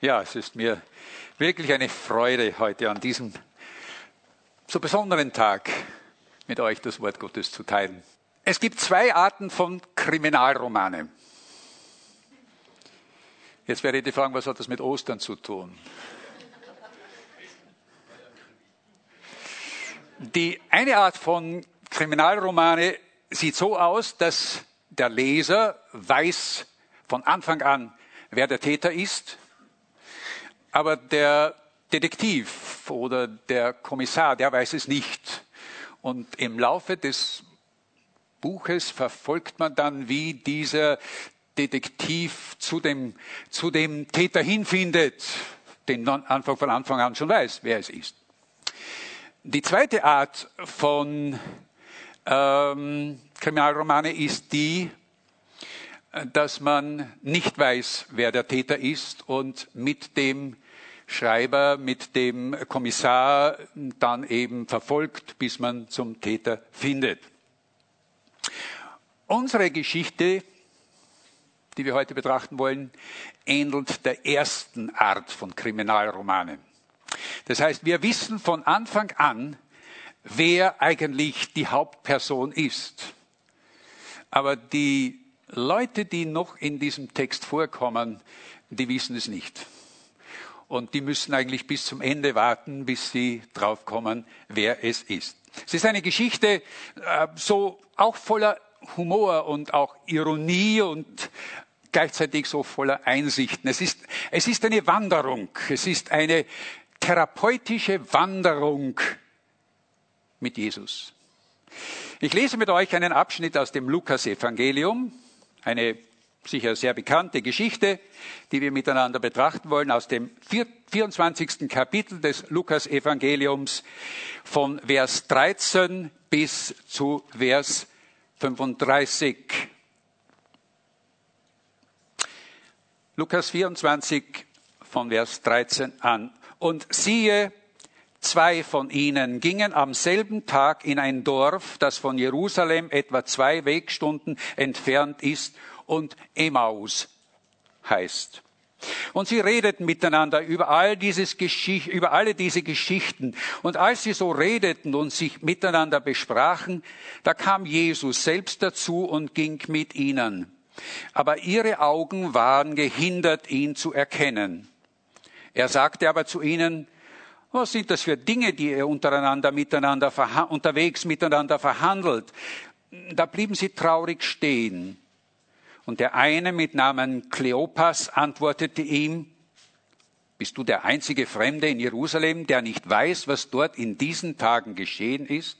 Ja, es ist mir wirklich eine Freude, heute an diesem so besonderen Tag mit euch das Wort Gottes zu teilen. Es gibt zwei Arten von Kriminalromanen. Jetzt werde ich die fragen, was hat das mit Ostern zu tun? Die eine Art von Kriminalromane sieht so aus, dass der Leser weiß von Anfang an, wer der Täter ist aber der Detektiv oder der Kommissar, der weiß es nicht. Und im Laufe des Buches verfolgt man dann, wie dieser Detektiv zu dem, zu dem Täter hinfindet, den man Anfang von Anfang an schon weiß, wer es ist. Die zweite Art von ähm, Kriminalromane ist die, dass man nicht weiß, wer der Täter ist und mit dem Schreiber, mit dem Kommissar dann eben verfolgt, bis man zum Täter findet. Unsere Geschichte, die wir heute betrachten wollen, ähnelt der ersten Art von Kriminalromanen. Das heißt, wir wissen von Anfang an, wer eigentlich die Hauptperson ist. Aber die Leute, die noch in diesem Text vorkommen, die wissen es nicht. Und die müssen eigentlich bis zum Ende warten, bis sie draufkommen, wer es ist. Es ist eine Geschichte äh, so auch voller Humor und auch Ironie und gleichzeitig so voller Einsichten. Es ist, es ist eine Wanderung. Es ist eine therapeutische Wanderung mit Jesus. Ich lese mit euch einen Abschnitt aus dem Lukas-Evangelium, eine sicher sehr bekannte Geschichte, die wir miteinander betrachten wollen, aus dem 24. Kapitel des Lukas-Evangeliums von Vers 13 bis zu Vers 35. Lukas 24 von Vers 13 an. Und siehe, Zwei von ihnen gingen am selben Tag in ein Dorf, das von Jerusalem etwa zwei Wegstunden entfernt ist und Emmaus heißt. Und sie redeten miteinander über all dieses Geschicht, über alle diese Geschichten. Und als sie so redeten und sich miteinander besprachen, da kam Jesus selbst dazu und ging mit ihnen. Aber ihre Augen waren gehindert, ihn zu erkennen. Er sagte aber zu ihnen, was sind das für Dinge, die ihr untereinander miteinander unterwegs miteinander verhandelt? Da blieben sie traurig stehen. Und der eine mit Namen Kleopas antwortete ihm, bist du der einzige Fremde in Jerusalem, der nicht weiß, was dort in diesen Tagen geschehen ist?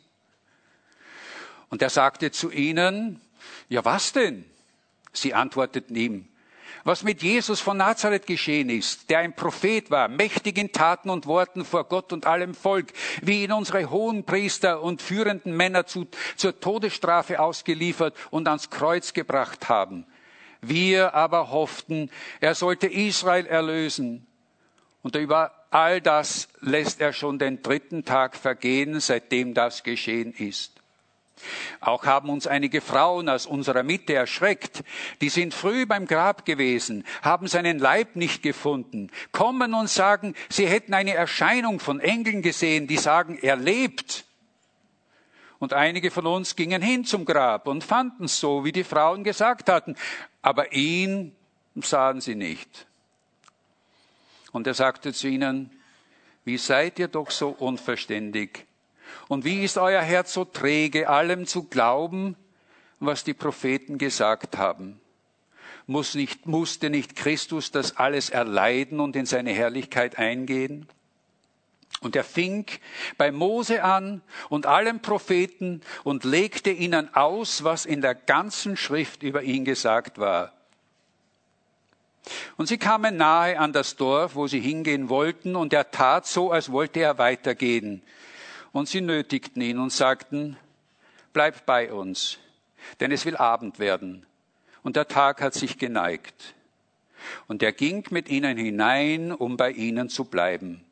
Und er sagte zu ihnen, ja was denn? Sie antworteten ihm, was mit Jesus von Nazareth geschehen ist, der ein Prophet war, mächtig in Taten und Worten vor Gott und allem Volk, wie ihn unsere hohen Priester und führenden Männer zu, zur Todesstrafe ausgeliefert und ans Kreuz gebracht haben. Wir aber hofften, er sollte Israel erlösen. Und über all das lässt er schon den dritten Tag vergehen, seitdem das geschehen ist. Auch haben uns einige Frauen aus unserer Mitte erschreckt. Die sind früh beim Grab gewesen, haben seinen Leib nicht gefunden, kommen und sagen, sie hätten eine Erscheinung von Engeln gesehen, die sagen, er lebt. Und einige von uns gingen hin zum Grab und fanden es so, wie die Frauen gesagt hatten. Aber ihn sahen sie nicht. Und er sagte zu ihnen, wie seid ihr doch so unverständig? Und wie ist euer Herz so träge, allem zu glauben, was die Propheten gesagt haben? Muss nicht, musste nicht Christus das alles erleiden und in seine Herrlichkeit eingehen? Und er fing bei Mose an und allen Propheten und legte ihnen aus, was in der ganzen Schrift über ihn gesagt war. Und sie kamen nahe an das Dorf, wo sie hingehen wollten, und er tat so, als wollte er weitergehen. Und sie nötigten ihn und sagten, bleib bei uns, denn es will Abend werden. Und der Tag hat sich geneigt. Und er ging mit ihnen hinein, um bei ihnen zu bleiben.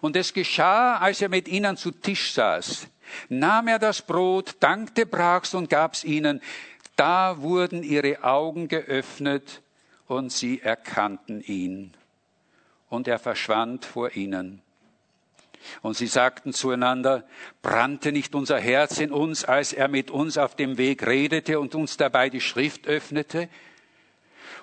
Und es geschah, als er mit ihnen zu Tisch saß, nahm er das Brot, dankte, brach's und gab's ihnen. Da wurden ihre Augen geöffnet und sie erkannten ihn. und er verschwand vor ihnen. Und sie sagten zueinander, brannte nicht unser Herz in uns, als er mit uns auf dem Weg redete und uns dabei die Schrift öffnete?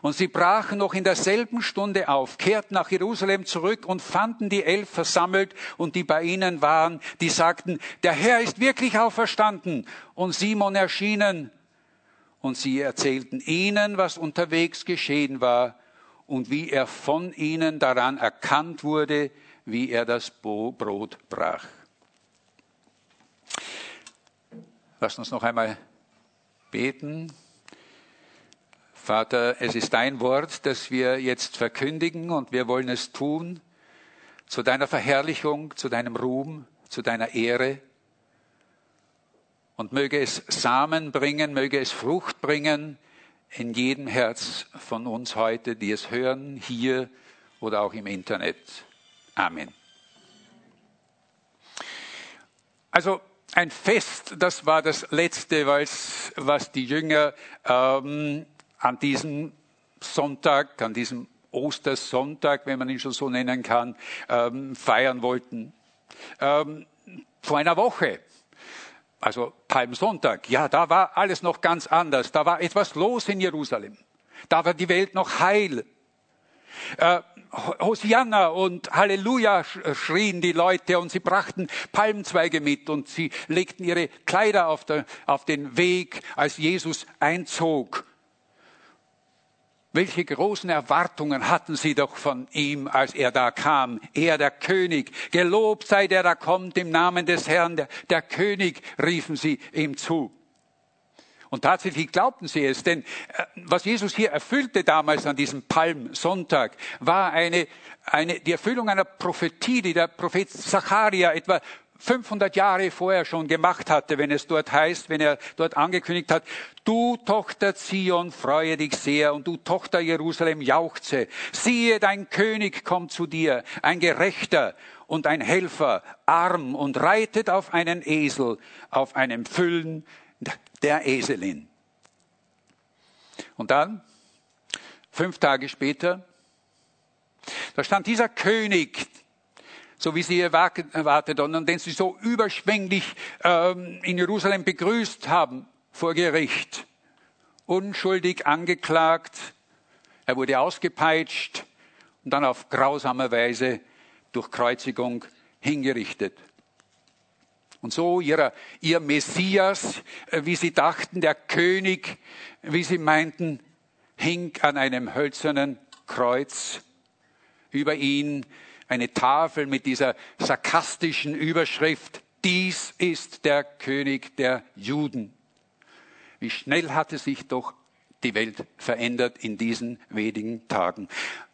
Und sie brachen noch in derselben Stunde auf, kehrten nach Jerusalem zurück und fanden die Elf versammelt und die bei ihnen waren, die sagten, der Herr ist wirklich auferstanden und Simon erschienen. Und sie erzählten ihnen, was unterwegs geschehen war und wie er von ihnen daran erkannt wurde, wie er das Brot brach. Lass uns noch einmal beten. Vater, es ist dein Wort, das wir jetzt verkündigen und wir wollen es tun zu deiner Verherrlichung, zu deinem Ruhm, zu deiner Ehre. Und möge es Samen bringen, möge es Frucht bringen in jedem Herz von uns heute, die es hören, hier oder auch im Internet. Amen. Also ein Fest, das war das letzte, was die Jünger ähm, an diesem Sonntag, an diesem Ostersonntag, wenn man ihn schon so nennen kann, ähm, feiern wollten. Ähm, vor einer Woche, also Palmsonntag, ja, da war alles noch ganz anders. Da war etwas los in Jerusalem. Da war die Welt noch heil. Äh, Hosianna und Halleluja schrien die Leute und sie brachten Palmzweige mit und sie legten ihre Kleider auf, der, auf den Weg, als Jesus einzog. Welche großen Erwartungen hatten sie doch von ihm, als er da kam. Er, der König. Gelobt sei der, da kommt im Namen des Herrn. Der, der König, riefen sie ihm zu. Und tatsächlich glaubten sie es, denn äh, was Jesus hier erfüllte damals an diesem Palmsonntag, war eine, eine, die Erfüllung einer Prophetie, die der Prophet Zacharia etwa 500 Jahre vorher schon gemacht hatte, wenn es dort heißt, wenn er dort angekündigt hat, du Tochter Zion, freue dich sehr und du Tochter Jerusalem, jauchze. Siehe, dein König kommt zu dir, ein Gerechter und ein Helfer, arm und reitet auf einen Esel, auf einem Füllen der Eselin. Und dann, fünf Tage später, da stand dieser König, so wie sie erwartet und den sie so überschwänglich ähm, in Jerusalem begrüßt haben vor Gericht. Unschuldig angeklagt, er wurde ausgepeitscht und dann auf grausame Weise durch Kreuzigung hingerichtet. Und so ihrer, ihr Messias, äh, wie sie dachten, der König, wie sie meinten, hing an einem hölzernen Kreuz. Über ihn eine Tafel mit dieser sarkastischen Überschrift, dies ist der König der Juden. Wie schnell hatte sich doch die Welt verändert in diesen wenigen Tagen.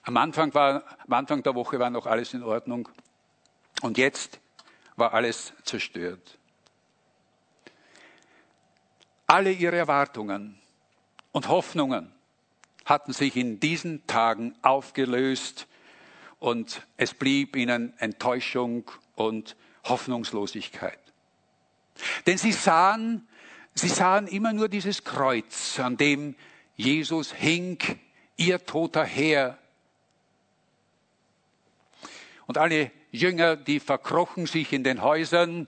Am Anfang, war, am Anfang der Woche war noch alles in Ordnung. Und jetzt war alles zerstört. Alle ihre Erwartungen und Hoffnungen hatten sich in diesen Tagen aufgelöst und es blieb ihnen Enttäuschung und Hoffnungslosigkeit. Denn sie sahen, sie sahen immer nur dieses Kreuz, an dem Jesus hing, ihr toter Herr. Und alle Jünger, die verkrochen sich in den Häusern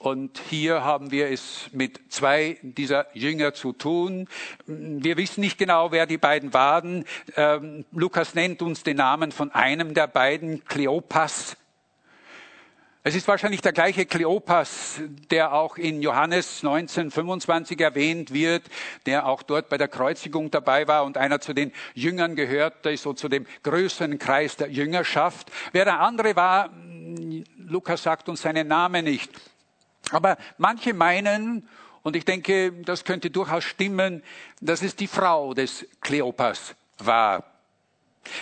und hier haben wir es mit zwei dieser Jünger zu tun. Wir wissen nicht genau, wer die beiden waren. Ähm, Lukas nennt uns den Namen von einem der beiden, Kleopas. Es ist wahrscheinlich der gleiche Kleopas, der auch in Johannes 1925 erwähnt wird, der auch dort bei der Kreuzigung dabei war und einer zu den Jüngern gehört, der ist so zu dem größeren Kreis der Jüngerschaft. Wer der andere war, Lukas sagt uns seinen Namen nicht. Aber manche meinen, und ich denke, das könnte durchaus stimmen, dass es die Frau des Kleopas war.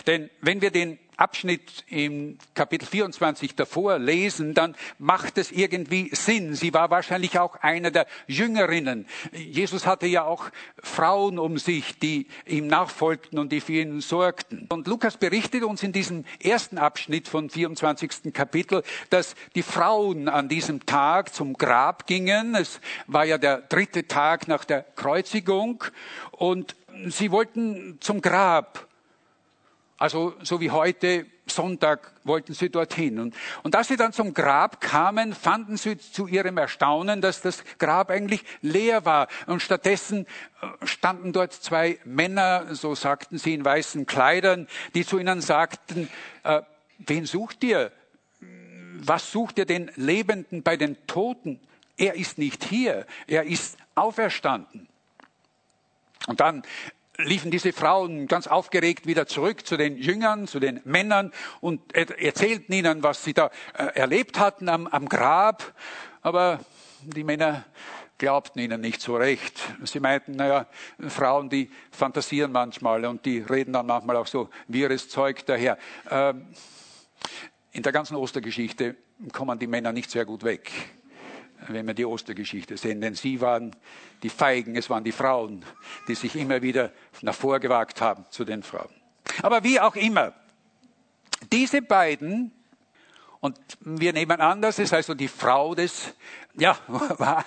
Denn wenn wir den Abschnitt im Kapitel 24 davor lesen, dann macht es irgendwie Sinn. Sie war wahrscheinlich auch eine der Jüngerinnen. Jesus hatte ja auch Frauen um sich, die ihm nachfolgten und die für ihn sorgten. Und Lukas berichtet uns in diesem ersten Abschnitt von 24. Kapitel, dass die Frauen an diesem Tag zum Grab gingen. Es war ja der dritte Tag nach der Kreuzigung und sie wollten zum Grab Also so wie heute, Sonntag wollten sie dorthin. Und, und als sie dann zum Grab kamen, fanden sie zu ihrem Erstaunen, dass das Grab eigentlich leer war. Und stattdessen äh, standen dort zwei Männer, so sagten sie in weißen Kleidern, die zu ihnen sagten, äh, wen sucht ihr? Was sucht ihr den Lebenden bei den Toten? Er ist nicht hier, er ist auferstanden. Und dann liefen diese Frauen ganz aufgeregt wieder zurück zu den Jüngern, zu den Männern und erzählten ihnen, was sie da äh, erlebt hatten am, am Grab. Aber die Männer glaubten ihnen nicht so recht. Sie meinten, naja, Frauen, die fantasieren manchmal und die reden dann manchmal auch so wirres Zeug daher. Ähm, in der ganzen Ostergeschichte kommen die Männer nicht sehr gut weg wenn wir die Ostergeschichte sehen. Denn sie waren die Feigen, es waren die Frauen, die sich immer wieder nach vorgewagt haben zu den Frauen. Aber wie auch immer, diese beiden und wir nehmen an, das ist also die Frau des, ja, war,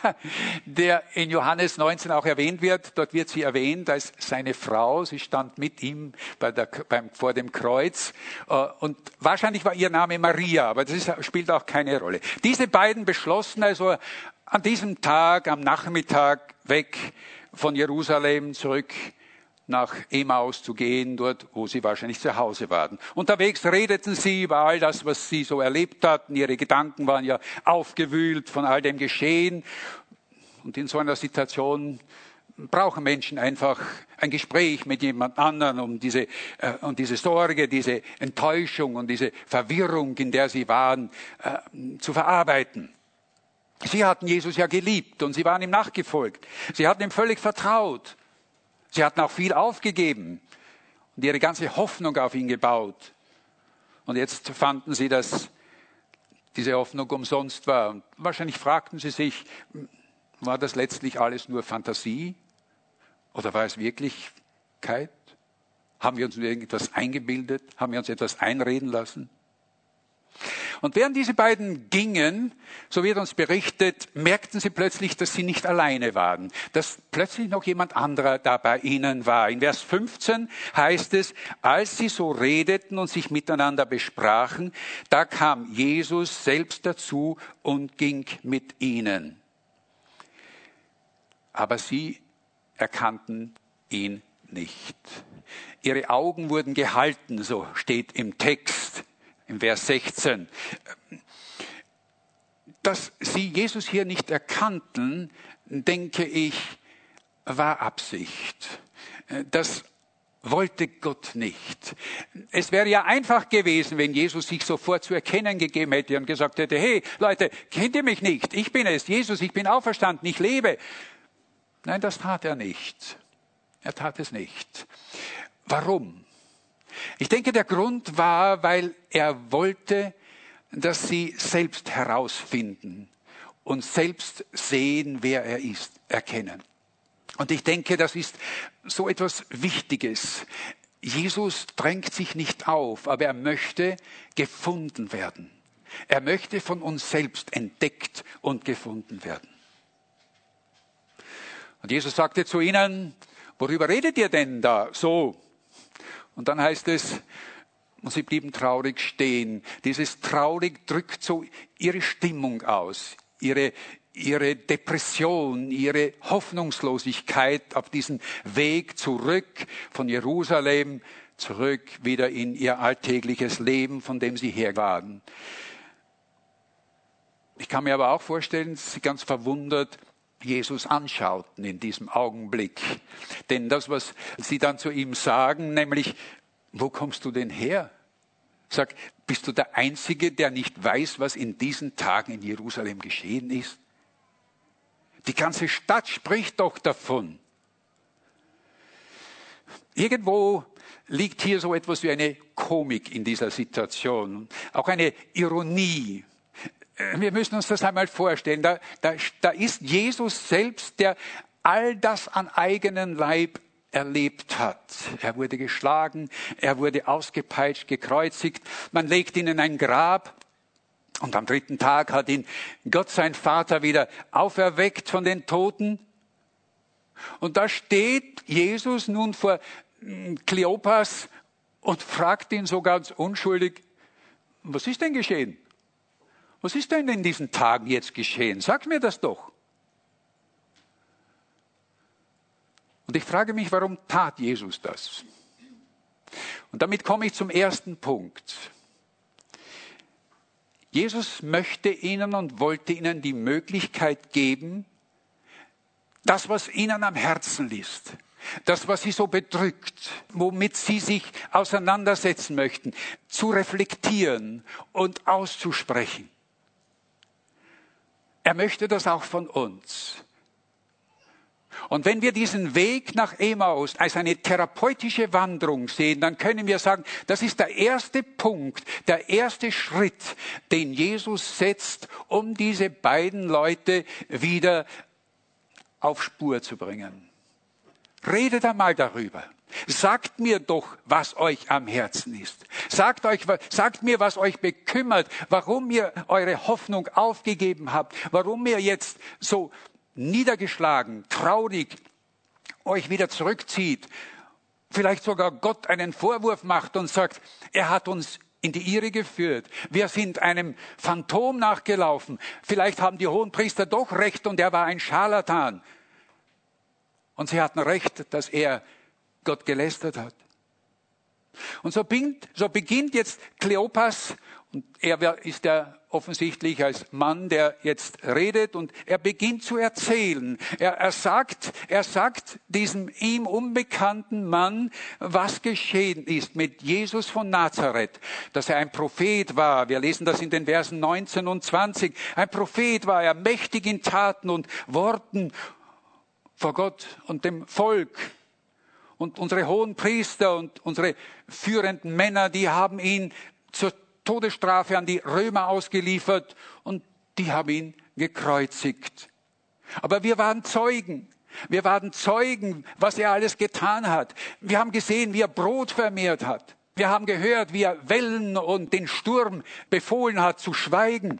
der in Johannes 19 auch erwähnt wird. Dort wird sie erwähnt als seine Frau. Sie stand mit ihm bei der, beim, vor dem Kreuz. Äh, und wahrscheinlich war ihr Name Maria, aber das ist, spielt auch keine Rolle. Diese beiden beschlossen also an diesem Tag, am Nachmittag weg von Jerusalem zurück nach Emaus zu gehen, dort, wo sie wahrscheinlich zu Hause waren. Unterwegs redeten sie über all das, was sie so erlebt hatten. Ihre Gedanken waren ja aufgewühlt von all dem Geschehen. Und in so einer Situation brauchen Menschen einfach ein Gespräch mit jemand anderen, um diese, äh, um diese Sorge, diese Enttäuschung und diese Verwirrung, in der sie waren, äh, zu verarbeiten. Sie hatten Jesus ja geliebt und sie waren ihm nachgefolgt. Sie hatten ihm völlig vertraut. Sie hatten auch viel aufgegeben und ihre ganze Hoffnung auf ihn gebaut. Und jetzt fanden sie, dass diese Hoffnung umsonst war. Und wahrscheinlich fragten sie sich, war das letztlich alles nur Fantasie oder war es Wirklichkeit? Haben wir uns nur irgendetwas eingebildet? Haben wir uns etwas einreden lassen? Und während diese beiden gingen, so wird uns berichtet, merkten sie plötzlich, dass sie nicht alleine waren, dass plötzlich noch jemand anderer da bei ihnen war. In Vers 15 heißt es, als sie so redeten und sich miteinander besprachen, da kam Jesus selbst dazu und ging mit ihnen. Aber sie erkannten ihn nicht. Ihre Augen wurden gehalten, so steht im Text im Vers 16. Dass sie Jesus hier nicht erkannten, denke ich, war Absicht. Das wollte Gott nicht. Es wäre ja einfach gewesen, wenn Jesus sich sofort zu erkennen gegeben hätte und gesagt hätte, hey Leute, kennt ihr mich nicht? Ich bin es, Jesus, ich bin auferstanden, ich lebe. Nein, das tat er nicht. Er tat es nicht. Warum? Ich denke, der Grund war, weil er wollte, dass sie selbst herausfinden und selbst sehen, wer er ist, erkennen. Und ich denke, das ist so etwas Wichtiges. Jesus drängt sich nicht auf, aber er möchte gefunden werden. Er möchte von uns selbst entdeckt und gefunden werden. Und Jesus sagte zu ihnen, worüber redet ihr denn da so? Und dann heißt es, und sie blieben traurig stehen. Dieses traurig drückt so ihre Stimmung aus, ihre, ihre Depression, ihre Hoffnungslosigkeit auf diesen Weg zurück von Jerusalem, zurück wieder in ihr alltägliches Leben, von dem sie her waren. Ich kann mir aber auch vorstellen, sie ganz verwundert Jesus anschauten in diesem Augenblick. Denn das, was sie dann zu ihm sagen, nämlich, wo kommst du denn her? Sag, bist du der Einzige, der nicht weiß, was in diesen Tagen in Jerusalem geschehen ist? Die ganze Stadt spricht doch davon. Irgendwo liegt hier so etwas wie eine Komik in dieser Situation, auch eine Ironie wir müssen uns das einmal vorstellen. Da, da, da ist Jesus selbst, der all das an eigenen Leib erlebt hat. Er wurde geschlagen, er wurde ausgepeitscht, gekreuzigt, man legt ihn in ein Grab und am dritten Tag hat ihn Gott sein Vater wieder auferweckt von den Toten. Und da steht Jesus nun vor hm, Kleopas und fragt ihn so ganz unschuldig, was ist denn geschehen? Was ist denn in diesen Tagen jetzt geschehen? Sag mir das doch. Und ich frage mich, warum tat Jesus das? Und damit komme ich zum ersten Punkt. Jesus möchte ihnen und wollte ihnen die Möglichkeit geben, das, was ihnen am Herzen liegt, das, was sie so bedrückt, womit sie sich auseinandersetzen möchten, zu reflektieren und auszusprechen. Er möchte das auch von uns. Und wenn wir diesen Weg nach Emmaus als eine therapeutische Wanderung sehen, dann können wir sagen, das ist der erste Punkt, der erste Schritt, den Jesus setzt, um diese beiden Leute wieder auf Spur zu bringen. Redet einmal darüber. Sagt mir doch, was euch am Herzen ist. Sagt, euch, sagt mir, was euch bekümmert, warum ihr eure Hoffnung aufgegeben habt, warum ihr jetzt so niedergeschlagen, traurig euch wieder zurückzieht, vielleicht sogar Gott einen Vorwurf macht und sagt, er hat uns in die Irre geführt. Wir sind einem Phantom nachgelaufen. Vielleicht haben die hohen Priester doch recht und er war ein Scharlatan. Und sie hatten recht, dass er Gott gelästert hat. Und so beginnt, so beginnt jetzt Kleopas, und er ist ja offensichtlich als Mann, der jetzt redet und er beginnt zu erzählen. Er, er sagt, er sagt diesem ihm unbekannten Mann, was geschehen ist mit Jesus von Nazareth, dass er ein Prophet war. Wir lesen das in den Versen 19 und 20. Ein Prophet war er, mächtig in Taten und Worten vor Gott und dem Volk. Und unsere hohen Priester und unsere führenden Männer, die haben ihn zur Todesstrafe an die Römer ausgeliefert und die haben ihn gekreuzigt. Aber wir waren Zeugen. Wir waren Zeugen, was er alles getan hat. Wir haben gesehen, wie er Brot vermehrt hat. Wir haben gehört, wie er Wellen und den Sturm befohlen hat zu schweigen.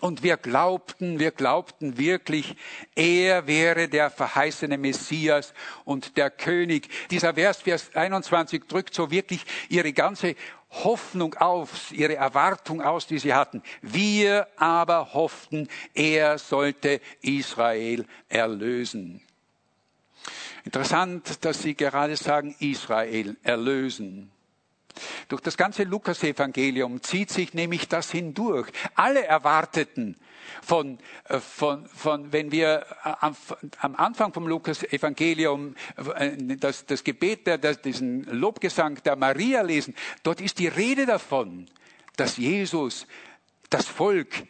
Und wir glaubten, wir glaubten wirklich, er wäre der verheißene Messias und der König. Dieser Vers, Vers 21 drückt so wirklich ihre ganze Hoffnung auf, ihre Erwartung aus, die sie hatten. Wir aber hofften, er sollte Israel erlösen. Interessant, dass Sie gerade sagen, Israel erlösen. Durch das ganze Lukas-Evangelium zieht sich nämlich das hindurch. Alle erwarteten von, äh, von, von wenn wir äh, am, am Anfang vom Lukas-Evangelium äh, das, das Gebet, das, diesen Lobgesang der Maria lesen, dort ist die Rede davon, dass Jesus das Volk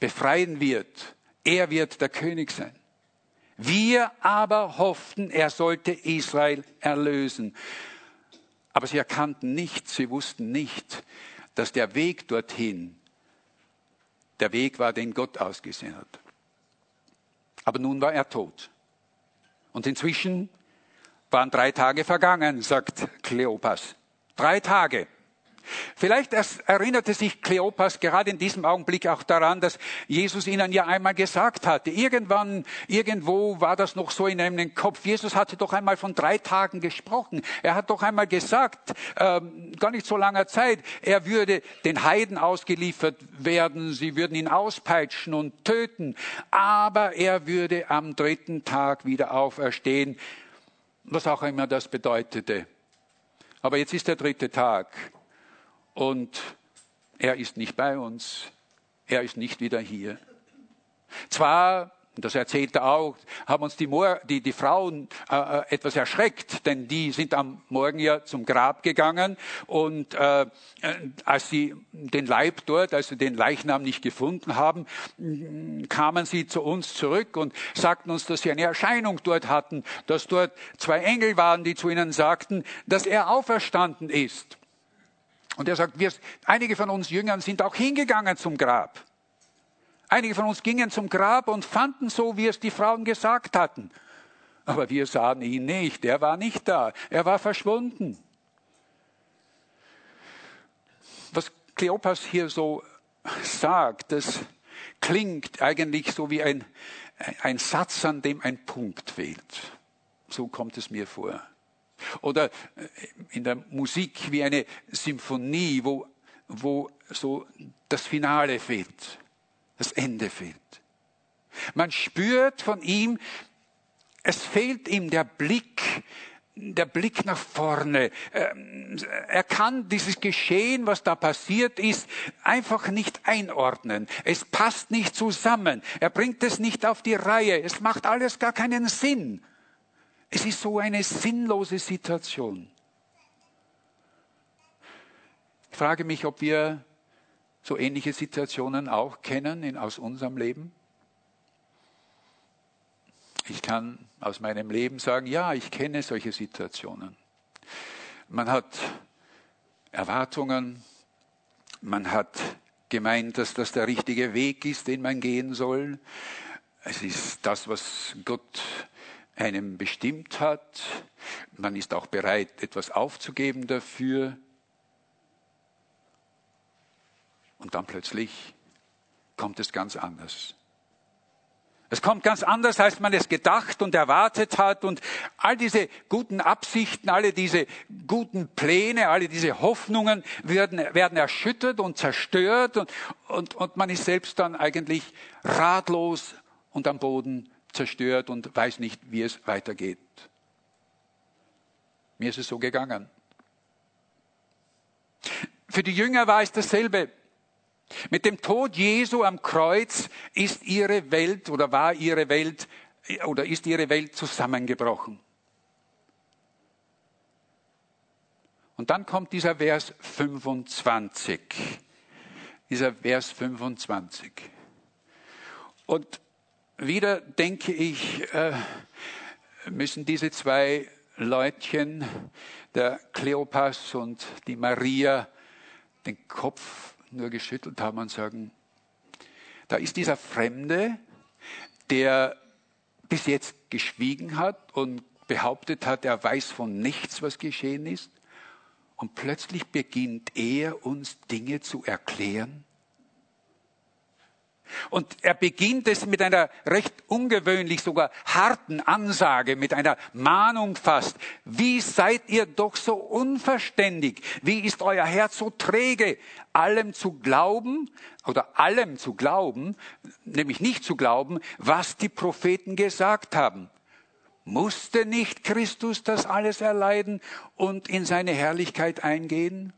befreien wird. Er wird der König sein. Wir aber hofften, er sollte Israel erlösen. Aber sie erkannten nicht, sie wussten nicht, dass der Weg dorthin der Weg war, den Gott ausgesehen hat. Aber nun war er tot. Und inzwischen waren drei Tage vergangen, sagt Kleopas. Drei Tage. Vielleicht erinnerte sich Kleopas gerade in diesem Augenblick auch daran, dass Jesus ihnen ja einmal gesagt hatte. Irgendwann, irgendwo war das noch so in einem Kopf. Jesus hatte doch einmal von drei Tagen gesprochen. Er hat doch einmal gesagt, ähm, gar nicht so langer Zeit, er würde den Heiden ausgeliefert werden. Sie würden ihn auspeitschen und töten. Aber er würde am dritten Tag wieder auferstehen. Was auch immer das bedeutete. Aber jetzt ist der dritte Tag und er ist nicht bei uns. Er ist nicht wieder hier. Zwar, das erzählt er auch, haben uns die, Mor die, die Frauen äh, äh, etwas erschreckt, denn die sind am Morgen ja zum Grab gegangen und äh, als sie den Leib dort, als sie den Leichnam nicht gefunden haben, kamen sie zu uns zurück und sagten uns, dass sie eine Erscheinung dort hatten, dass dort zwei Engel waren, die zu ihnen sagten, dass er auferstanden ist. Und er sagt, wir, einige von uns Jüngern sind auch hingegangen zum Grab. Einige von uns gingen zum Grab und fanden so, wie es die Frauen gesagt hatten. Aber wir sahen ihn nicht. Er war nicht da. Er war verschwunden. Was Kleopas hier so sagt, das klingt eigentlich so wie ein, ein Satz, an dem ein Punkt fehlt. So kommt es mir vor. Oder äh, in der Musik wie eine Symphonie, wo, wo so das Finale fehlt, das Ende fehlt. Man spürt von ihm, es fehlt ihm der Blick, der Blick nach vorne. Ähm, er kann dieses Geschehen, was da passiert ist, einfach nicht einordnen. Es passt nicht zusammen. Er bringt es nicht auf die Reihe. Es macht alles gar keinen Sinn. Es ist so eine sinnlose Situation. Ich frage mich, ob wir so ähnliche Situationen auch kennen in, aus unserem Leben. Ich kann aus meinem Leben sagen, ja, ich kenne solche Situationen. Man hat Erwartungen, man hat gemeint, dass das der richtige Weg ist, den man gehen soll. Es ist das, was Gott einem bestimmt hat. Man ist auch bereit, etwas aufzugeben dafür. Und dann plötzlich kommt es ganz anders. Es kommt ganz anders, als man es gedacht und erwartet hat. Und all diese guten Absichten, alle diese guten Pläne, alle diese Hoffnungen werden, werden erschüttert und zerstört. Und, und, und man ist selbst dann eigentlich ratlos und am Boden zerstört und weiß nicht, wie es weitergeht. Mir ist es so gegangen. Für die Jünger war es dasselbe. Mit dem Tod Jesu am Kreuz ist ihre Welt oder war ihre Welt oder ist ihre Welt zusammengebrochen. Und dann kommt dieser Vers 25. Dieser Vers 25. Und wieder denke ich, äh, müssen diese zwei Leutchen, der Kleopas und die Maria, den Kopf nur geschüttelt haben und sagen, da ist dieser Fremde, der bis jetzt geschwiegen hat und behauptet hat, er weiß von nichts, was geschehen ist. Und plötzlich beginnt er uns Dinge zu erklären, und er beginnt es mit einer recht ungewöhnlich, sogar harten Ansage, mit einer Mahnung fast. Wie seid ihr doch so unverständig? Wie ist euer Herz so träge, allem zu glauben oder allem zu glauben, nämlich nicht zu glauben, was die Propheten gesagt haben? Musste nicht Christus das alles erleiden und in seine Herrlichkeit eingehen?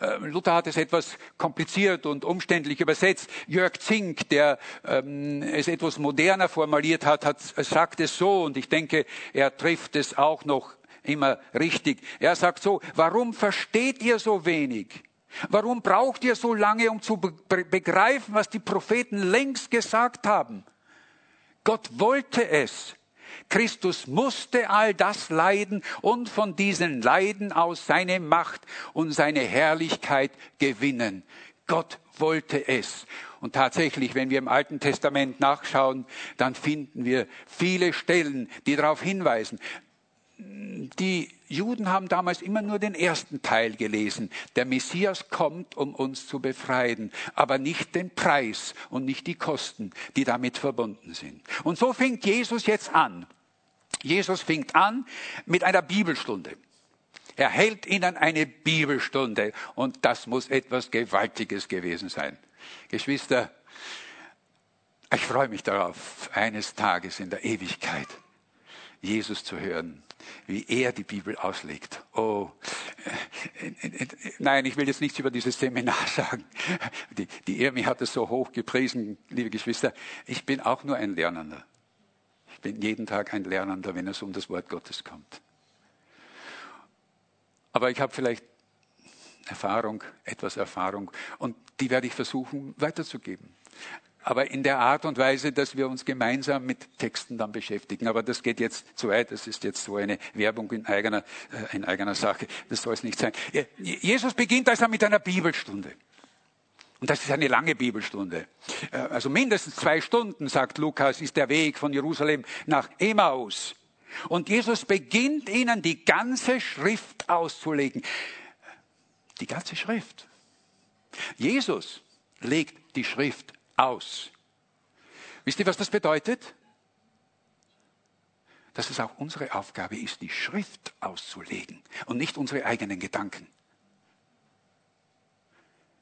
Äh, Luther hat es etwas kompliziert und umständlich übersetzt. Jörg Zink, der ähm, es etwas moderner formuliert hat, hat, sagt es so und ich denke, er trifft es auch noch immer richtig. Er sagt so, warum versteht ihr so wenig? Warum braucht ihr so lange, um zu begreifen, was die Propheten längst gesagt haben? Gott wollte es. Christus musste all das leiden und von diesen Leiden aus seine Macht und seine Herrlichkeit gewinnen. Gott wollte es. Und tatsächlich, wenn wir im Alten Testament nachschauen, dann finden wir viele Stellen, die darauf hinweisen. Die Juden haben damals immer nur den ersten Teil gelesen. Der Messias kommt, um uns zu befreien, aber nicht den Preis und nicht die Kosten, die damit verbunden sind. Und so fängt Jesus jetzt an. Jesus fängt an mit einer Bibelstunde. Er hält ihnen eine Bibelstunde und das muss etwas Gewaltiges gewesen sein. Geschwister, ich freue mich darauf, eines Tages in der Ewigkeit Jesus zu hören, wie er die Bibel auslegt. Oh, nein, ich will jetzt nichts über dieses Seminar sagen. Die, die Irmi hat es so hoch gepriesen, liebe Geschwister. Ich bin auch nur ein Lernender bin jeden Tag ein Lernender, wenn es um das Wort Gottes kommt. Aber ich habe vielleicht Erfahrung, etwas Erfahrung und die werde ich versuchen weiterzugeben. Aber in der Art und Weise, dass wir uns gemeinsam mit Texten dann beschäftigen. Aber das geht jetzt zu weit. Das ist jetzt so eine Werbung in eigener, äh, in eigener Sache. Das soll es nicht sein. Jesus beginnt also mit einer Bibelstunde. Und das ist eine lange Bibelstunde. Äh, also mindestens zwei Stunden, sagt Lukas, ist der Weg von Jerusalem nach Emmaus. Und Jesus beginnt ihnen die ganze Schrift auszulegen. Die ganze Schrift. Jesus legt die Schrift aus. Wisst ihr, was das bedeutet? dass es auch unsere Aufgabe ist, die Schrift auszulegen und nicht unsere eigenen Gedanken.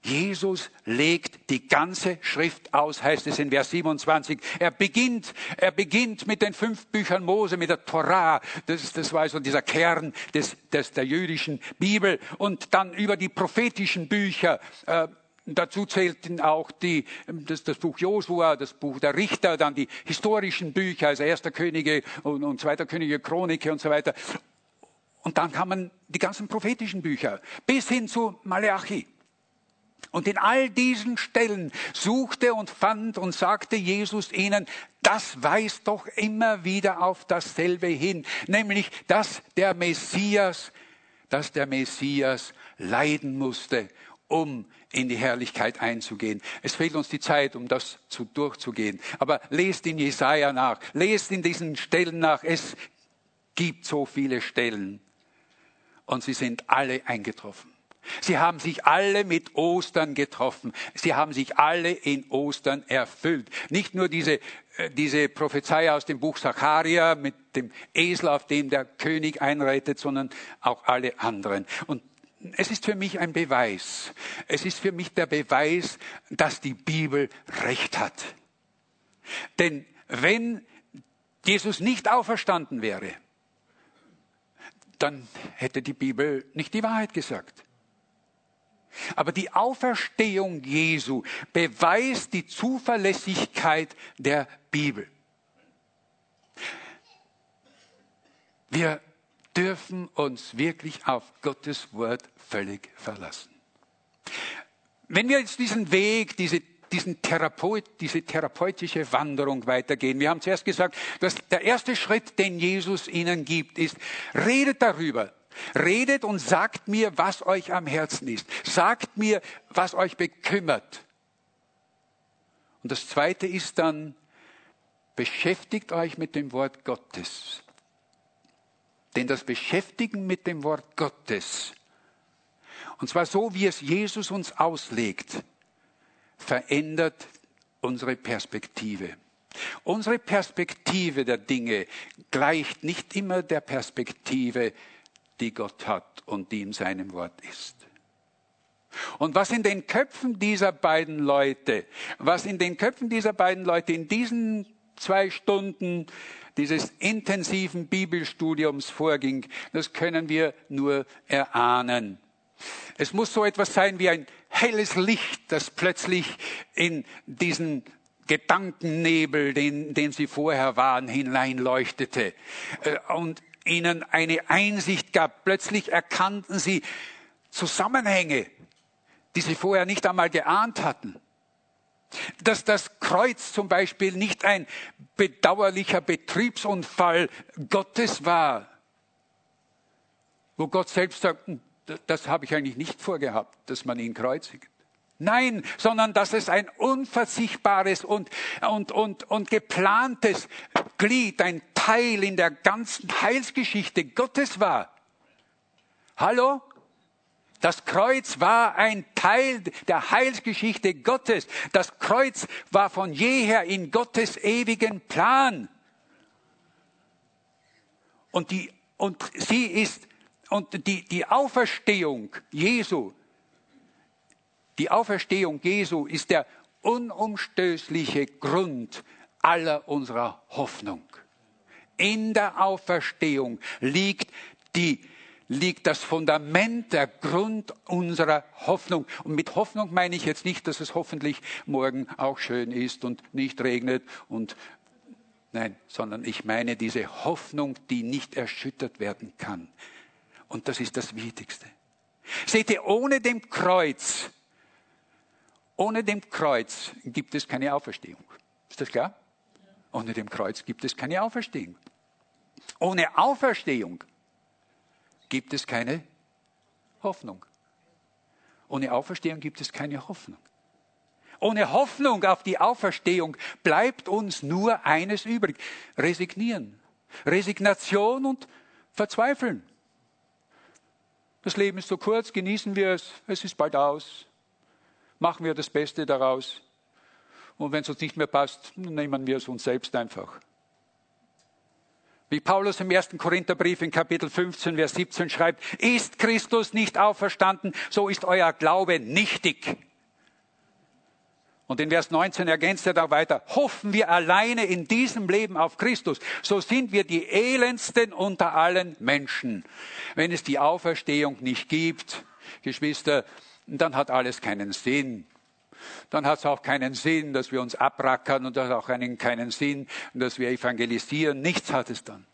Jesus legt die ganze Schrift aus, heißt es in Vers 27. Er beginnt, er beginnt mit den fünf Büchern Mose, mit der Torah. Das, das war so dieser Kern des, des, der jüdischen Bibel. Und dann über die prophetischen Bücher. Äh, Dazu zählten auch die, das, das, Buch Josua, das Buch der Richter, dann die historischen Bücher, also Erster Könige und, und Zweiter Könige, Chronike und so weiter. Und dann kamen die ganzen prophetischen Bücher bis hin zu Maleachi. Und in all diesen Stellen suchte und fand und sagte Jesus ihnen, das weist doch immer wieder auf dasselbe hin, nämlich, dass der Messias, dass der Messias leiden musste, um in die Herrlichkeit einzugehen. Es fehlt uns die Zeit, um das zu durchzugehen. Aber lest in Jesaja nach, lest in diesen Stellen nach. Es gibt so viele Stellen. Und sie sind alle eingetroffen. Sie haben sich alle mit Ostern getroffen. Sie haben sich alle in Ostern erfüllt. Nicht nur diese, äh, diese Prophezei aus dem Buch Zacharia mit dem Esel, auf dem der König einreitet, sondern auch alle anderen. Und es ist für mich ein Beweis. Es ist für mich der Beweis, dass die Bibel recht hat. Denn wenn Jesus nicht auferstanden wäre, dann hätte die Bibel nicht die Wahrheit gesagt. Aber die Auferstehung Jesu beweist die Zuverlässigkeit der Bibel. Wir dürfen uns wirklich auf Gottes Wort völlig verlassen. Wenn wir jetzt diesen Weg, diese, diesen Therapeut, diese therapeutische Wanderung weitergehen, wir haben zuerst gesagt, dass der erste Schritt, den Jesus ihnen gibt, ist, redet darüber, Redet und sagt mir, was euch am Herzen ist. Sagt mir, was euch bekümmert. Und das Zweite ist dann, beschäftigt euch mit dem Wort Gottes. Denn das Beschäftigen mit dem Wort Gottes, und zwar so, wie es Jesus uns auslegt, verändert unsere Perspektive. Unsere Perspektive der Dinge gleicht nicht immer der Perspektive die Gott hat und die in seinem Wort ist. Und was in den Köpfen dieser beiden Leute, was in den Köpfen dieser beiden Leute in diesen zwei Stunden dieses intensiven Bibelstudiums vorging, das können wir nur erahnen. Es muss so etwas sein wie ein helles Licht, das plötzlich in diesen Gedankennebel, den, den sie vorher waren, hineinleuchtete. Äh, und ihnen eine Einsicht gab. Plötzlich erkannten sie Zusammenhänge, die sie vorher nicht einmal geahnt hatten. Dass das Kreuz zum Beispiel nicht ein bedauerlicher Betriebsunfall Gottes war, wo Gott selbst sagt, hm, das habe ich eigentlich nicht vorgehabt, dass man ihn kreuzigt. Nein, sondern dass es ein unverzichtbares und, und, und, und geplantes Glied, ein Teil in der ganzen Heilsgeschichte Gottes war. Hallo? Das Kreuz war ein Teil der Heilsgeschichte Gottes. Das Kreuz war von jeher in Gottes ewigen Plan. Und die, und sie ist, und die, die Auferstehung Jesu die Auferstehung Jesu ist der unumstößliche Grund aller unserer Hoffnung. In der Auferstehung liegt die liegt das Fundament, der Grund unserer Hoffnung. Und mit Hoffnung meine ich jetzt nicht, dass es hoffentlich morgen auch schön ist und nicht regnet und nein, sondern ich meine diese Hoffnung, die nicht erschüttert werden kann. Und das ist das Wichtigste. Seht ihr, ohne dem Kreuz ohne dem Kreuz gibt es keine Auferstehung. Ist das klar? Ohne dem Kreuz gibt es keine Auferstehung. Ohne Auferstehung gibt es keine Hoffnung. Ohne Auferstehung gibt es keine Hoffnung. Ohne Hoffnung auf die Auferstehung bleibt uns nur eines übrig. Resignieren. Resignation und Verzweifeln. Das Leben ist so kurz, genießen wir es, es ist bald aus machen wir das Beste daraus. Und wenn es uns nicht mehr passt, nehmen wir es uns selbst einfach. Wie Paulus im ersten Korintherbrief in Kapitel 15, Vers 17 schreibt, ist Christus nicht auferstanden, so ist euer Glaube nichtig. Und in Vers 19 ergänzt er da weiter, hoffen wir alleine in diesem Leben auf Christus, so sind wir die elendsten unter allen Menschen. Wenn es die Auferstehung nicht gibt, Geschwister, dann hat alles keinen Sinn. Dann hat es auch keinen Sinn, dass wir uns abrackern und das hat auch keinen Sinn, dass wir evangelisieren. Nichts hat es dann.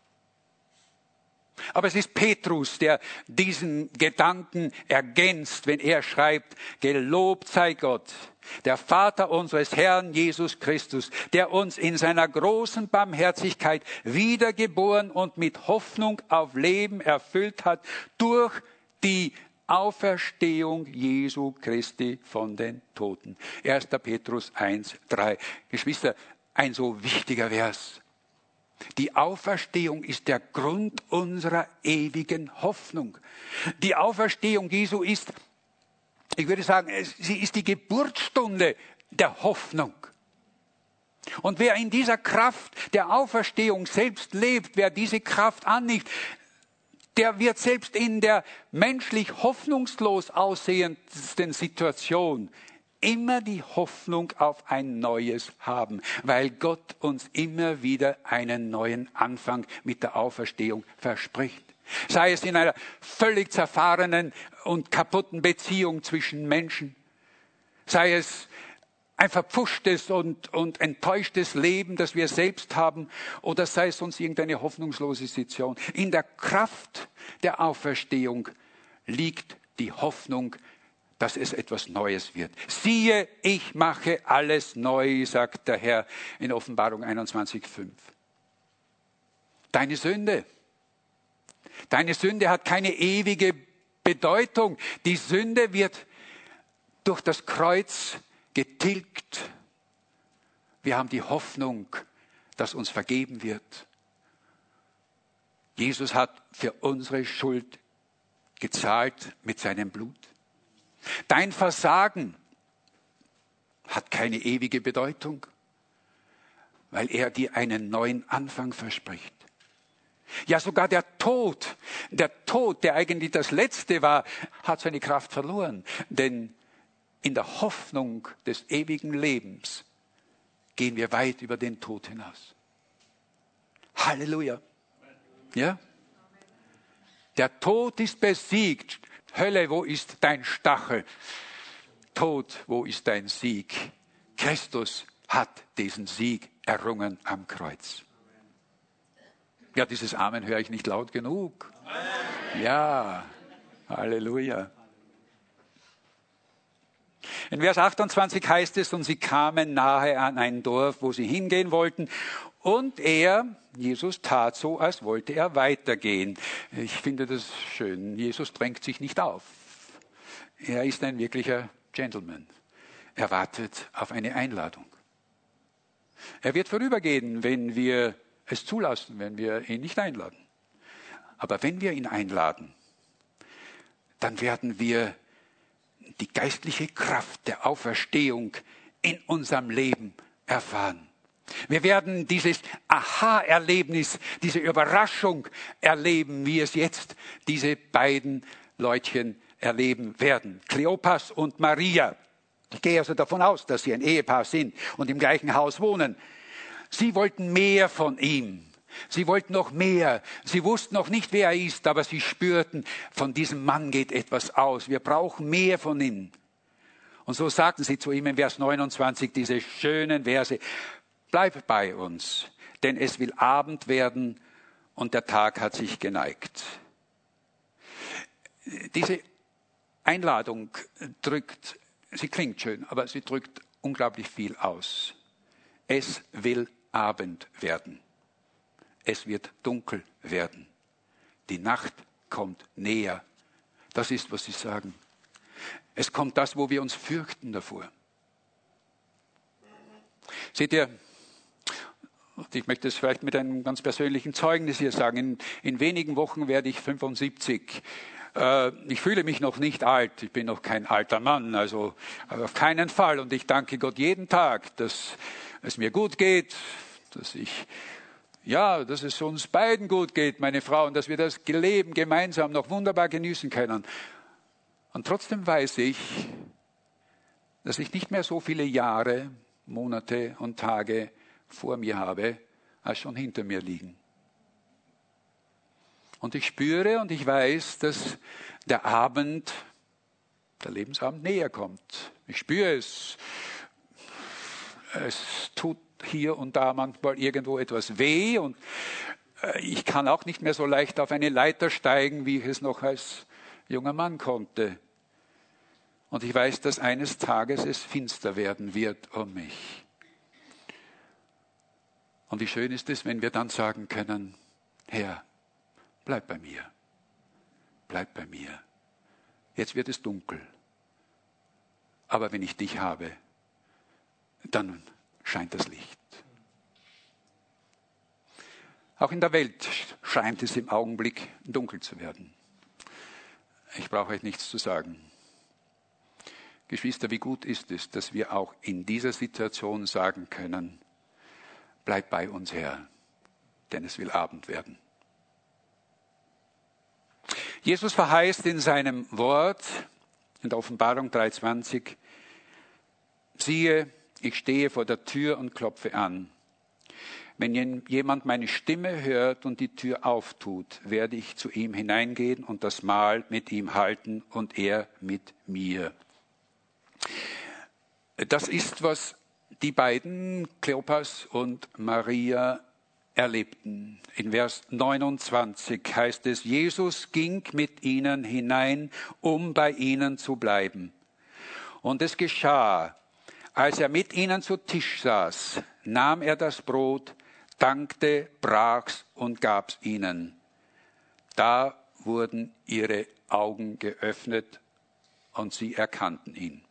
Aber es ist Petrus, der diesen Gedanken ergänzt, wenn er schreibt, gelobt sei Gott, der Vater unseres Herrn Jesus Christus, der uns in seiner großen Barmherzigkeit wiedergeboren und mit Hoffnung auf Leben erfüllt hat durch die Auferstehung Jesu Christi von den Toten. 1. Petrus 1, 3. Geschwister, ein so wichtiger Vers. Die Auferstehung ist der Grund unserer ewigen Hoffnung. Die Auferstehung Jesu ist, ich würde sagen, sie ist die Geburtsstunde der Hoffnung. Und wer in dieser Kraft der Auferstehung selbst lebt, wer diese Kraft annimmt, der wird selbst in der menschlich hoffnungslos aussehendsten Situation immer die Hoffnung auf ein Neues haben, weil Gott uns immer wieder einen neuen Anfang mit der Auferstehung verspricht. Sei es in einer völlig zerfahrenen und kaputten Beziehung zwischen Menschen, sei es ein verpfuschtes und, und enttäuschtes Leben, das wir selbst haben, oder sei es uns irgendeine hoffnungslose Situation. In der Kraft der Auferstehung liegt die Hoffnung dass es etwas Neues wird. Siehe, ich mache alles neu, sagt der Herr in Offenbarung 21.5. Deine Sünde. Deine Sünde hat keine ewige Bedeutung. Die Sünde wird durch das Kreuz getilgt. Wir haben die Hoffnung, dass uns vergeben wird. Jesus hat für unsere Schuld gezahlt mit seinem Blut. Dein Versagen hat keine ewige Bedeutung, weil er dir einen neuen Anfang verspricht. Ja, sogar der Tod, der Tod, der eigentlich das Letzte war, hat seine Kraft verloren. Denn in der Hoffnung des ewigen Lebens gehen wir weit über den Tod hinaus. Halleluja. Ja? Der Tod ist besiegt. Hölle, wo ist dein Stachel? Tod, wo ist dein Sieg? Christus hat diesen Sieg errungen am Kreuz. Ja, dieses Amen höre ich nicht laut genug. Ja, Halleluja. In Vers 28 heißt es, und sie kamen nahe an ein Dorf, wo sie hingehen wollten. Und er, Jesus, tat so, als wollte er weitergehen. Ich finde das schön. Jesus drängt sich nicht auf. Er ist ein wirklicher Gentleman. Er wartet auf eine Einladung. Er wird vorübergehen, wenn wir es zulassen, wenn wir ihn nicht einladen. Aber wenn wir ihn einladen, dann werden wir die geistliche Kraft der Auferstehung in unserem Leben erfahren. Wir werden dieses Aha-Erlebnis, diese Überraschung erleben, wie es jetzt diese beiden Leutchen erleben werden. Kleopas und Maria. Ich gehe also davon aus, dass sie ein Ehepaar sind und im gleichen Haus wohnen. Sie wollten mehr von ihm. Sie wollten noch mehr. Sie wussten noch nicht, wer er ist, aber sie spürten, von diesem Mann geht etwas aus. Wir brauchen mehr von ihm. Und so sagten sie zu ihm in Vers 29 diese schönen Verse. Bleib bei uns, denn es will Abend werden und der Tag hat sich geneigt. Diese Einladung drückt, sie klingt schön, aber sie drückt unglaublich viel aus. Es will Abend werden. Es wird dunkel werden. Die Nacht kommt näher. Das ist, was sie sagen. Es kommt das, wo wir uns fürchten davor. Seht ihr, ich möchte es vielleicht mit einem ganz persönlichen Zeugnis hier sagen. In, in wenigen Wochen werde ich 75. Äh, ich fühle mich noch nicht alt. Ich bin noch kein alter Mann, also auf keinen Fall. Und ich danke Gott jeden Tag, dass es mir gut geht, dass ich ja, dass es uns beiden gut geht, meine Frau, und dass wir das Leben gemeinsam noch wunderbar genießen können. Und trotzdem weiß ich, dass ich nicht mehr so viele Jahre, Monate und Tage vor mir habe, als schon hinter mir liegen. Und ich spüre und ich weiß, dass der Abend, der Lebensabend näher kommt. Ich spüre es. Es tut hier und da manchmal irgendwo etwas weh und äh, ich kann auch nicht mehr so leicht auf eine Leiter steigen, wie ich es noch als junger Mann konnte. Und ich weiß, dass eines Tages es finster werden wird um mich. Und wie schön ist es, wenn wir dann sagen können, Herr, bleib bei mir, bleib bei mir. Jetzt wird es dunkel. Aber wenn ich dich habe, dann scheint das Licht. Auch in der Welt scheint es im Augenblick dunkel zu werden. Ich brauche euch nichts zu sagen. Geschwister, wie gut ist es, dass wir auch in dieser Situation sagen können, bleib bei uns Herr, denn es will Abend werden. Jesus verheißt in seinem Wort, in der Offenbarung 3.20, siehe, ich stehe vor der Tür und klopfe an. Wenn jemand meine Stimme hört und die Tür auftut, werde ich zu ihm hineingehen und das Mahl mit ihm halten und er mit mir. Das ist, was die beiden, Kleopas und Maria, erlebten. In Vers 29 heißt es, Jesus ging mit ihnen hinein, um bei ihnen zu bleiben. Und es geschah, als er mit ihnen zu Tisch saß, nahm er das Brot, dankte, brach's und gab's ihnen. Da wurden ihre Augen geöffnet und sie erkannten ihn.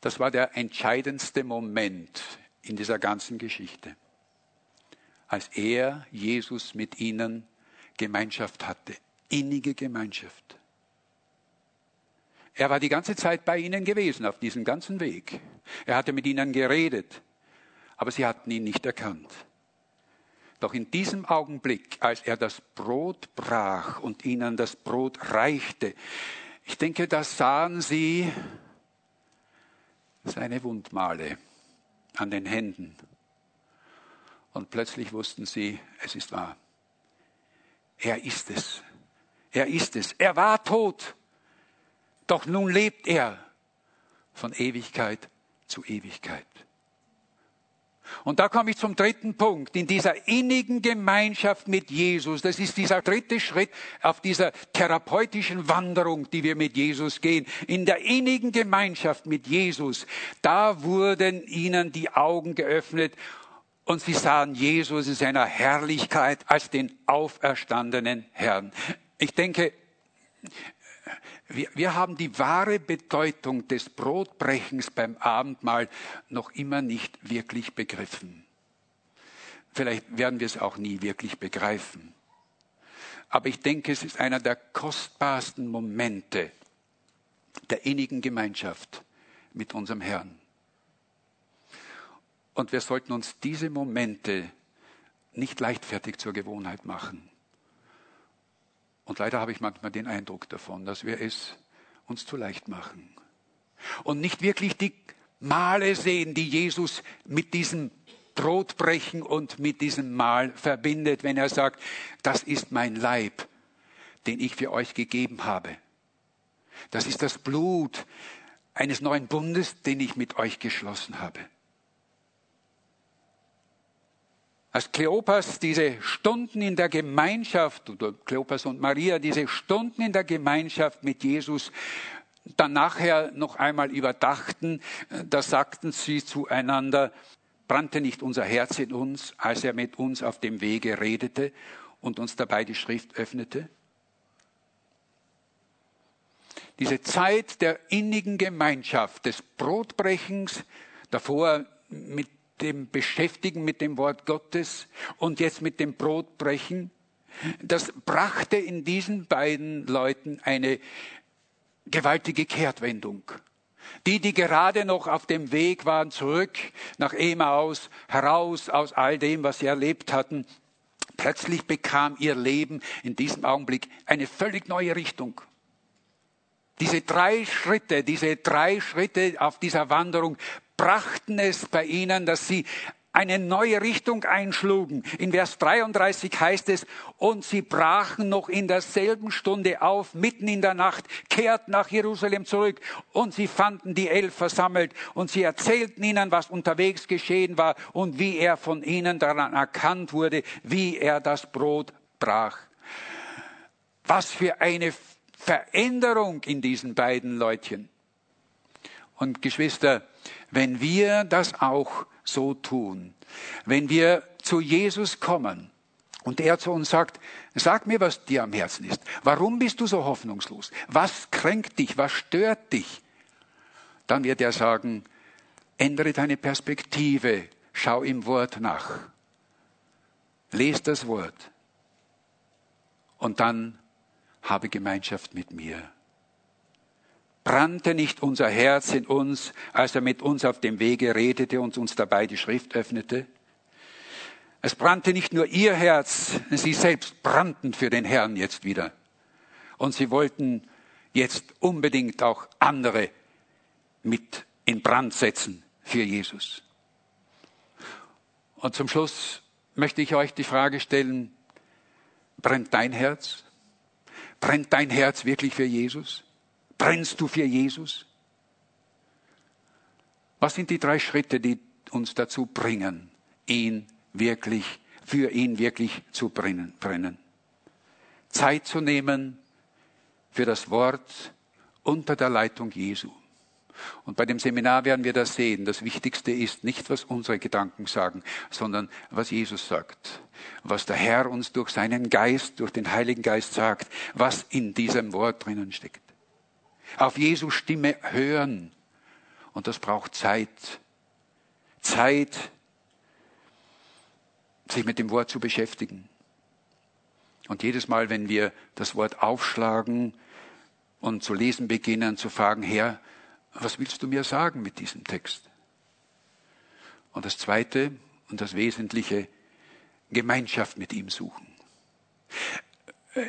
Das war der entscheidendste Moment in dieser ganzen Geschichte, als er, Jesus, mit ihnen Gemeinschaft hatte, innige Gemeinschaft. Er war die ganze Zeit bei ihnen gewesen, auf diesem ganzen Weg. Er hatte mit ihnen geredet, aber sie hatten ihn nicht erkannt. Doch in diesem Augenblick, als er das Brot brach und ihnen das Brot reichte, ich denke, da sahen sie seine Wundmale an den Händen. Und plötzlich wussten sie, es ist wahr. Er ist es. Er ist es. Er war tot. Doch nun lebt er von Ewigkeit zu Ewigkeit. Und da komme ich zum dritten Punkt, in dieser innigen Gemeinschaft mit Jesus. Das ist dieser dritte Schritt auf dieser therapeutischen Wanderung, die wir mit Jesus gehen. In der innigen Gemeinschaft mit Jesus, da wurden ihnen die Augen geöffnet und sie sahen Jesus in seiner Herrlichkeit als den auferstandenen Herrn. Ich denke, wir, wir haben die wahre Bedeutung des Brotbrechens beim Abendmahl noch immer nicht wirklich begriffen. Vielleicht werden wir es auch nie wirklich begreifen. Aber ich denke, es ist einer der kostbarsten Momente der innigen Gemeinschaft mit unserem Herrn. Und wir sollten uns diese Momente nicht leichtfertig zur Gewohnheit machen. Und leider habe ich manchmal den Eindruck davon, dass wir es uns zu leicht machen. Und nicht wirklich die Male sehen, die Jesus mit diesem Brotbrechen und mit diesem Mahl verbindet, wenn er sagt, das ist mein Leib, den ich für euch gegeben habe. Das ist das Blut eines neuen Bundes, den ich mit euch geschlossen habe. Als Kleopas diese Stunden in der Gemeinschaft, oder Kleopas und Maria, diese Stunden in der Gemeinschaft mit Jesus dann nachher noch einmal überdachten, da sagten sie zueinander, brannte nicht unser Herz in uns, als er mit uns auf dem Wege redete und uns dabei die Schrift öffnete? Diese Zeit der innigen Gemeinschaft, des Brotbrechens, davor mit dem Beschäftigen mit dem Wort Gottes und jetzt mit dem Brotbrechen, das brachte in diesen beiden Leuten eine gewaltige Kehrtwendung. Die, die gerade noch auf dem Weg waren, zurück nach Emaus, heraus aus all dem, was sie erlebt hatten. Plötzlich bekam ihr Leben in diesem Augenblick eine völlig neue Richtung. Diese drei Schritte, diese drei Schritte auf dieser Wanderung brachten es bei ihnen, dass sie eine neue Richtung einschlugen. In Vers 33 heißt es, und sie brachen noch in derselben Stunde auf, mitten in der Nacht, kehrten nach Jerusalem zurück und sie fanden die Elf versammelt und sie erzählten ihnen, was unterwegs geschehen war und wie er von ihnen daran erkannt wurde, wie er das Brot brach. Was für eine Veränderung in diesen beiden Leutchen. Und Geschwister, wenn wir das auch so tun, wenn wir zu Jesus kommen und er zu uns sagt, sag mir, was dir am Herzen ist. Warum bist du so hoffnungslos? Was kränkt dich? Was stört dich? Dann wird er sagen, ändere deine Perspektive, schau im Wort nach. Lest das Wort. Und dann habe Gemeinschaft mit mir. Brannte nicht unser Herz in uns, als er mit uns auf dem Wege redete und uns dabei die Schrift öffnete? Es brannte nicht nur ihr Herz, sie selbst brannten für den Herrn jetzt wieder. Und sie wollten jetzt unbedingt auch andere mit in Brand setzen für Jesus. Und zum Schluss möchte ich euch die Frage stellen, brennt dein Herz? Brennt dein Herz wirklich für Jesus? Brennst du für Jesus? Was sind die drei Schritte, die uns dazu bringen, ihn wirklich, für ihn wirklich zu brennen? Zeit zu nehmen für das Wort unter der Leitung Jesu. Und bei dem Seminar werden wir das sehen. Das Wichtigste ist nicht, was unsere Gedanken sagen, sondern was Jesus sagt. Was der Herr uns durch seinen Geist, durch den Heiligen Geist sagt, was in diesem Wort drinnen steckt. Auf Jesu Stimme hören. Und das braucht Zeit. Zeit, sich mit dem Wort zu beschäftigen. Und jedes Mal, wenn wir das Wort aufschlagen und zu lesen beginnen, zu fragen, Herr, was willst du mir sagen mit diesem Text? Und das Zweite und das Wesentliche, Gemeinschaft mit ihm suchen.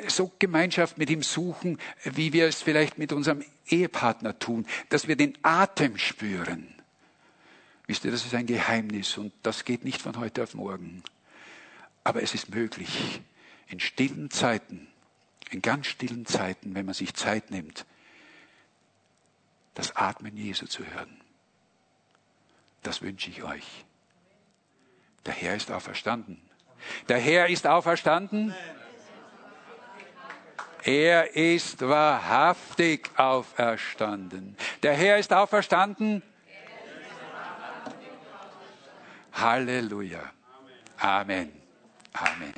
So Gemeinschaft mit ihm suchen, wie wir es vielleicht mit unserem Ehepartner tun, dass wir den Atem spüren. Wisst ihr, das ist ein Geheimnis und das geht nicht von heute auf morgen. Aber es ist möglich, in stillen Zeiten, in ganz stillen Zeiten, wenn man sich Zeit nimmt, das Atmen Jesu zu hören. Das wünsche ich euch. Der Herr ist auferstanden. Der Herr ist auferstanden. Er ist wahrhaftig auferstanden. Der Herr ist auferstanden. Halleluja. Amen. Amen.